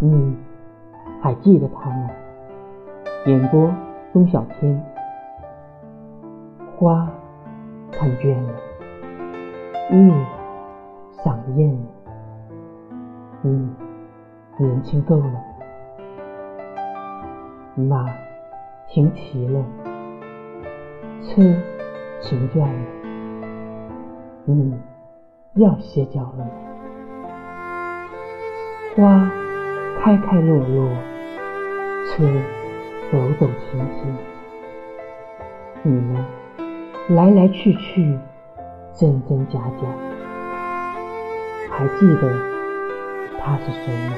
你还记得他吗？演播：钟小天。花看倦了，月赏厌了，你年轻够了。马停齐了，车停转了，你要歇脚了。花开开落落，车走走停停，你们？来来去去，真真假假，还记得他是谁吗？